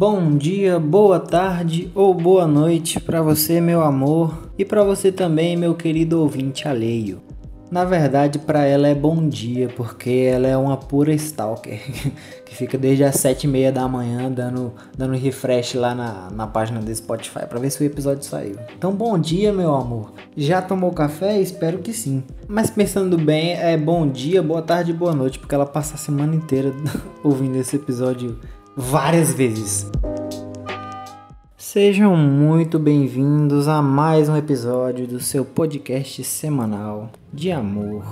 Bom dia, boa tarde ou boa noite para você, meu amor, e para você também, meu querido ouvinte alheio. Na verdade, para ela é bom dia, porque ela é uma pura stalker, que fica desde as sete e meia da manhã dando, dando refresh lá na, na página do Spotify para ver se o episódio saiu. Então, bom dia, meu amor. Já tomou café? Espero que sim. Mas pensando bem, é bom dia, boa tarde, boa noite, porque ela passa a semana inteira ouvindo esse episódio várias vezes. Sejam muito bem-vindos a mais um episódio do seu podcast semanal de amor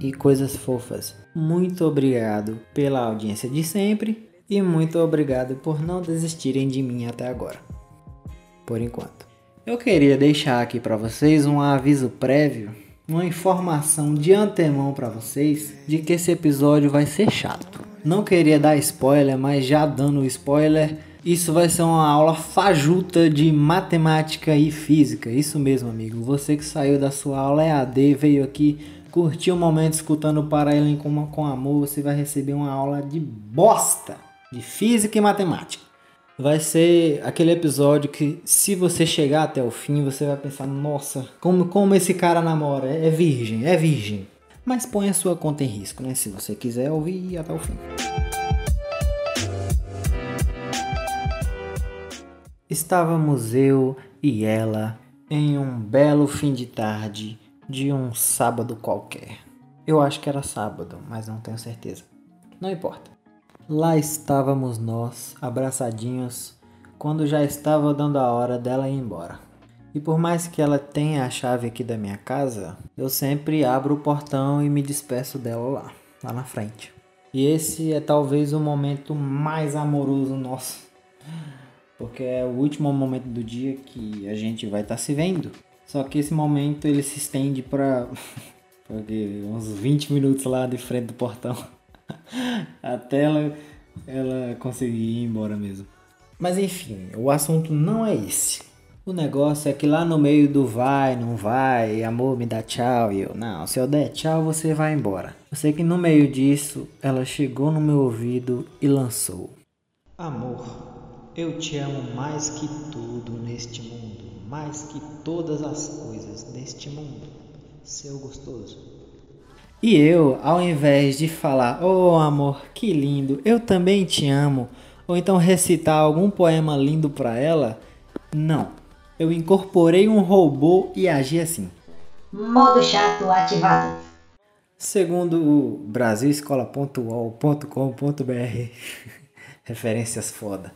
e coisas fofas. Muito obrigado pela audiência de sempre e muito obrigado por não desistirem de mim até agora. Por enquanto. Eu queria deixar aqui para vocês um aviso prévio, uma informação de antemão para vocês de que esse episódio vai ser chato. Não queria dar spoiler, mas já dando spoiler, isso vai ser uma aula fajuta de matemática e física. Isso mesmo, amigo. Você que saiu da sua aula EAD, veio aqui curtir um momento escutando o Paraelen com, com amor, você vai receber uma aula de bosta de física e matemática. Vai ser aquele episódio que, se você chegar até o fim, você vai pensar: nossa, como, como esse cara namora? É, é virgem, é virgem mas põe a sua conta em risco, né? Se você quiser ouvir até o fim. Estávamos eu e ela em um belo fim de tarde de um sábado qualquer. Eu acho que era sábado, mas não tenho certeza. Não importa. Lá estávamos nós, abraçadinhos, quando já estava dando a hora dela ir embora. E por mais que ela tenha a chave aqui da minha casa, eu sempre abro o portão e me despeço dela lá, lá na frente. E esse é talvez o momento mais amoroso nosso. Porque é o último momento do dia que a gente vai estar tá se vendo. Só que esse momento ele se estende para uns 20 minutos lá de frente do portão. Até ela, ela conseguir ir embora mesmo. Mas enfim, o assunto não é esse. O negócio é que lá no meio do vai, não vai, amor, me dá tchau, e eu, não, se eu der tchau, você vai embora. Eu sei que no meio disso, ela chegou no meu ouvido e lançou: Amor, eu te amo mais que tudo neste mundo, mais que todas as coisas neste mundo, seu gostoso. E eu, ao invés de falar, oh amor, que lindo, eu também te amo, ou então recitar algum poema lindo para ela, não eu incorporei um robô e agi assim. Modo chato ativado. Segundo o brasilescola.ol.com.br, referências foda.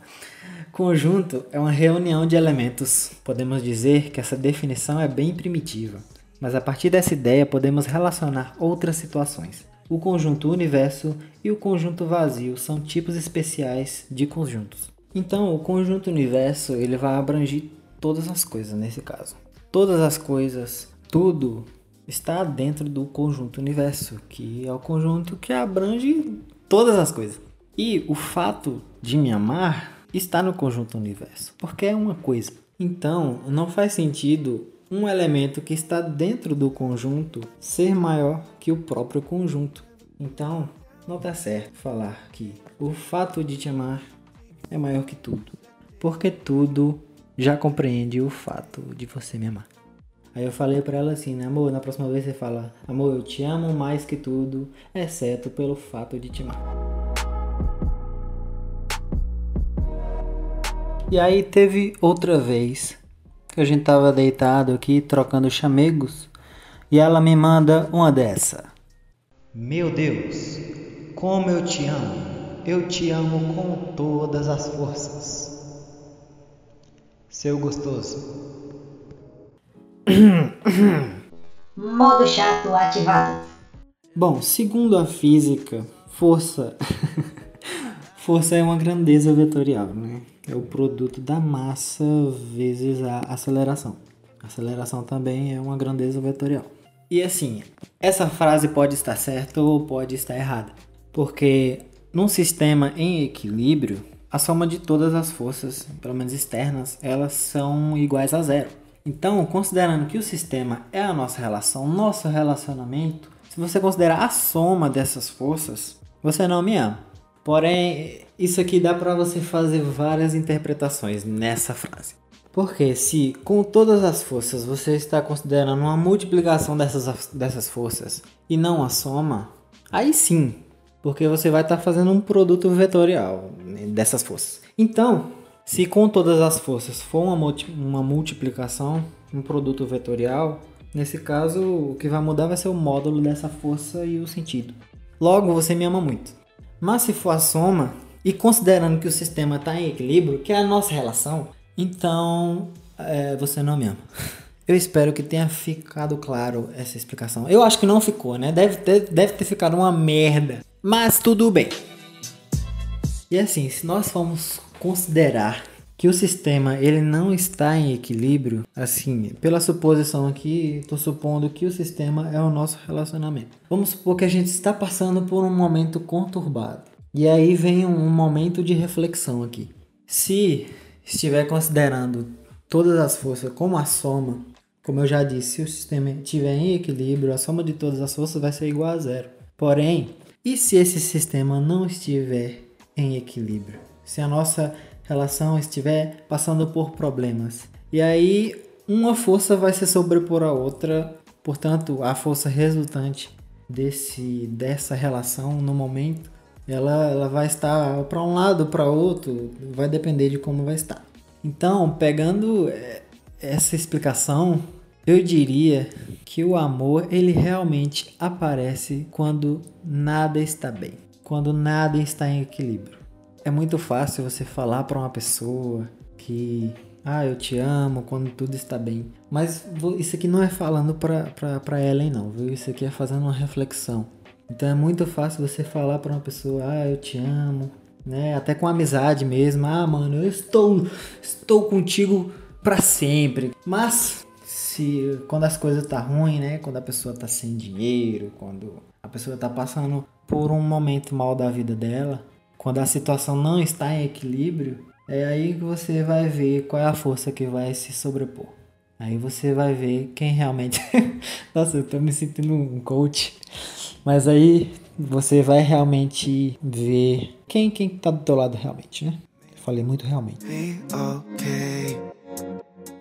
Conjunto é uma reunião de elementos. Podemos dizer que essa definição é bem primitiva, mas a partir dessa ideia podemos relacionar outras situações. O conjunto universo e o conjunto vazio são tipos especiais de conjuntos. Então, o conjunto universo ele vai abranger todas as coisas nesse caso. Todas as coisas, tudo está dentro do conjunto universo, que é o conjunto que abrange todas as coisas. E o fato de me amar está no conjunto universo, porque é uma coisa. Então, não faz sentido um elemento que está dentro do conjunto ser maior que o próprio conjunto. Então, não está certo falar que o fato de te amar é maior que tudo, porque tudo já compreende o fato de você me amar. Aí eu falei para ela assim, né, amor, na próxima vez você fala, amor, eu te amo mais que tudo, exceto pelo fato de te amar. E aí teve outra vez que a gente tava deitado aqui trocando chamegos e ela me manda uma dessa. Meu Deus, como eu te amo. Eu te amo com todas as forças. Seu gostoso. Modo chato ativado. Bom, segundo a física, força. força é uma grandeza vetorial, né? É o produto da massa vezes a aceleração. aceleração também é uma grandeza vetorial. E assim, essa frase pode estar certa ou pode estar errada. Porque num sistema em equilíbrio, a soma de todas as forças, pelo menos externas, elas são iguais a zero. Então, considerando que o sistema é a nossa relação, nosso relacionamento, se você considerar a soma dessas forças, você não me ama. Porém, isso aqui dá para você fazer várias interpretações nessa frase. Porque se com todas as forças você está considerando uma multiplicação dessas, dessas forças e não a soma, aí sim, porque você vai estar fazendo um produto vetorial dessas forças. Então, se com todas as forças for uma, multi, uma multiplicação, um produto vetorial, nesse caso o que vai mudar vai ser o módulo dessa força e o sentido. Logo, você me ama muito. Mas se for a soma, e considerando que o sistema está em equilíbrio, que é a nossa relação, então é, você não me ama. Eu espero que tenha ficado claro essa explicação. Eu acho que não ficou, né? Deve ter, deve ter ficado uma merda. Mas tudo bem. E assim, se nós formos considerar que o sistema ele não está em equilíbrio, assim, pela suposição aqui, estou supondo que o sistema é o nosso relacionamento. Vamos supor que a gente está passando por um momento conturbado. E aí vem um momento de reflexão aqui. Se estiver considerando todas as forças como a soma, como eu já disse, se o sistema estiver em equilíbrio, a soma de todas as forças vai ser igual a zero. Porém, e se esse sistema não estiver em equilíbrio? se a nossa relação estiver passando por problemas. E aí uma força vai se sobrepor à outra, portanto, a força resultante desse dessa relação no momento, ela, ela vai estar para um lado, para outro, vai depender de como vai estar. Então, pegando é, essa explicação, eu diria que o amor ele realmente aparece quando nada está bem, quando nada está em equilíbrio é muito fácil você falar para uma pessoa que ah, eu te amo quando tudo está bem. Mas isso aqui não é falando para Ellen não, viu? Isso aqui é fazendo uma reflexão. Então é muito fácil você falar para uma pessoa, ah, eu te amo, né? Até com amizade mesmo. Ah, mano, eu estou estou contigo para sempre. Mas se quando as coisas tá ruim, né? Quando a pessoa tá sem dinheiro, quando a pessoa tá passando por um momento mal da vida dela, quando a situação não está em equilíbrio, é aí que você vai ver qual é a força que vai se sobrepor. Aí você vai ver quem realmente. Nossa, eu tô me sentindo um coach. Mas aí você vai realmente ver quem quem tá do teu lado realmente, né? falei muito realmente.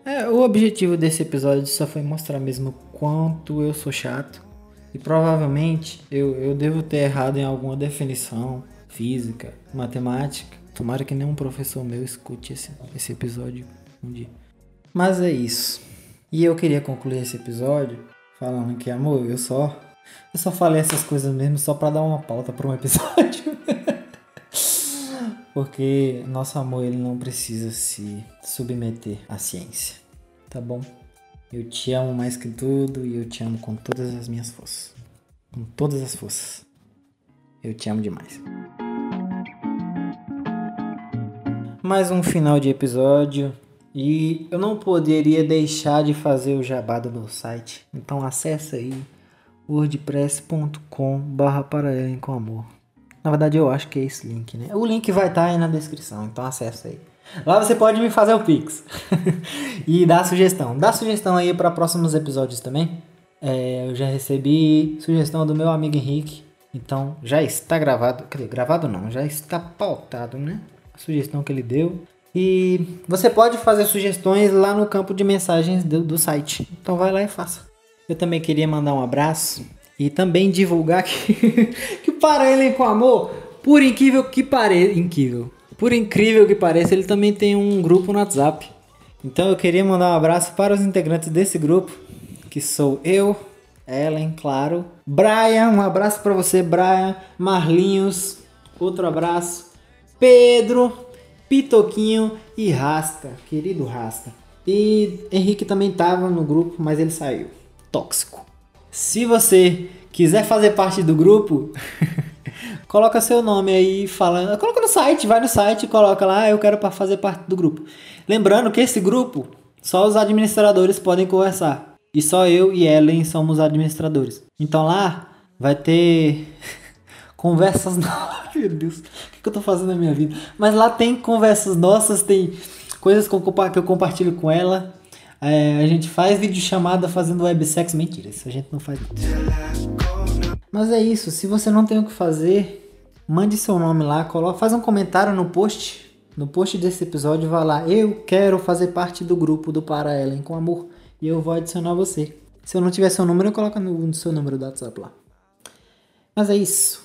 É, o objetivo desse episódio só foi mostrar mesmo quanto eu sou chato. E provavelmente eu, eu devo ter errado em alguma definição física, matemática. Tomara que nenhum professor meu escute esse, esse episódio um dia. Mas é isso. E eu queria concluir esse episódio falando que, amor, eu só. Eu só falei essas coisas mesmo só para dar uma pauta para um episódio. Porque nosso amor ele não precisa se submeter à ciência, tá bom? Eu te amo mais que tudo e eu te amo com todas as minhas forças. Com todas as forças. Eu te amo demais. Mais um final de episódio e eu não poderia deixar de fazer o jabá do meu site. Então acessa aí wordpress.com barra para com amor. Na verdade eu acho que é esse link, né? O link vai estar tá aí na descrição, então acessa aí. Lá você pode me fazer o pix e dar sugestão. Dá sugestão aí para próximos episódios também. É, eu já recebi sugestão do meu amigo Henrique. Então já está gravado. Quer dizer, gravado não, já está pautado, né? A sugestão que ele deu. E você pode fazer sugestões lá no campo de mensagens do, do site. Então vai lá e faça. Eu também queria mandar um abraço e também divulgar que, que para ele com amor, por incrível que pareça, incrível. Por incrível que pareça, ele também tem um grupo no WhatsApp. Então eu queria mandar um abraço para os integrantes desse grupo, que sou eu, Ellen, claro, Brian, um abraço para você, Brian, Marlinhos, outro abraço, Pedro, Pitoquinho e Rasta, querido Rasta. E Henrique também estava no grupo, mas ele saiu. Tóxico. Se você quiser fazer parte do grupo, coloca seu nome aí falando. Coloca no site, vai no site e coloca lá, eu quero fazer parte do grupo. Lembrando que esse grupo, só os administradores podem conversar. E só eu e Ellen somos administradores. Então lá vai ter conversas Meu Deus, o que eu tô fazendo na minha vida? Mas lá tem conversas nossas, tem coisas que eu, compartilho com ela. É, a gente faz vídeo chamada fazendo websex. Mentira, isso a gente não faz. Mas é isso, se você não tem o que fazer, Mande seu nome lá, coloca, faz um comentário no post. No post desse episódio, vai lá. Eu quero fazer parte do grupo do Para Ellen com amor. E eu vou adicionar você. Se eu não tiver seu número, eu coloco no, no seu número do WhatsApp lá. Mas é isso.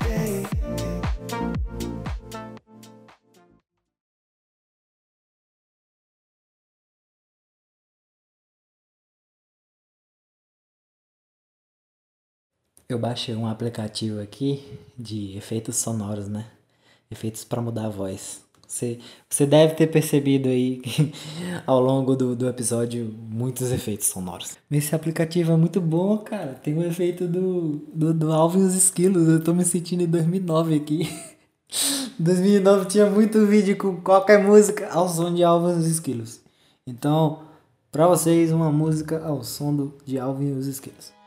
Eu baixei um aplicativo aqui de efeitos sonoros, né? Efeitos para mudar a voz. Você, você deve ter percebido aí ao longo do, do episódio muitos efeitos sonoros. Esse aplicativo é muito bom, cara. Tem o um efeito do, do, do Alvin e os Esquilos. Eu tô me sentindo em 2009 aqui. 2009 tinha muito vídeo com qualquer música ao som de Alvin e os Esquilos. Então, para vocês, uma música ao som do, de Alvin e os Esquilos.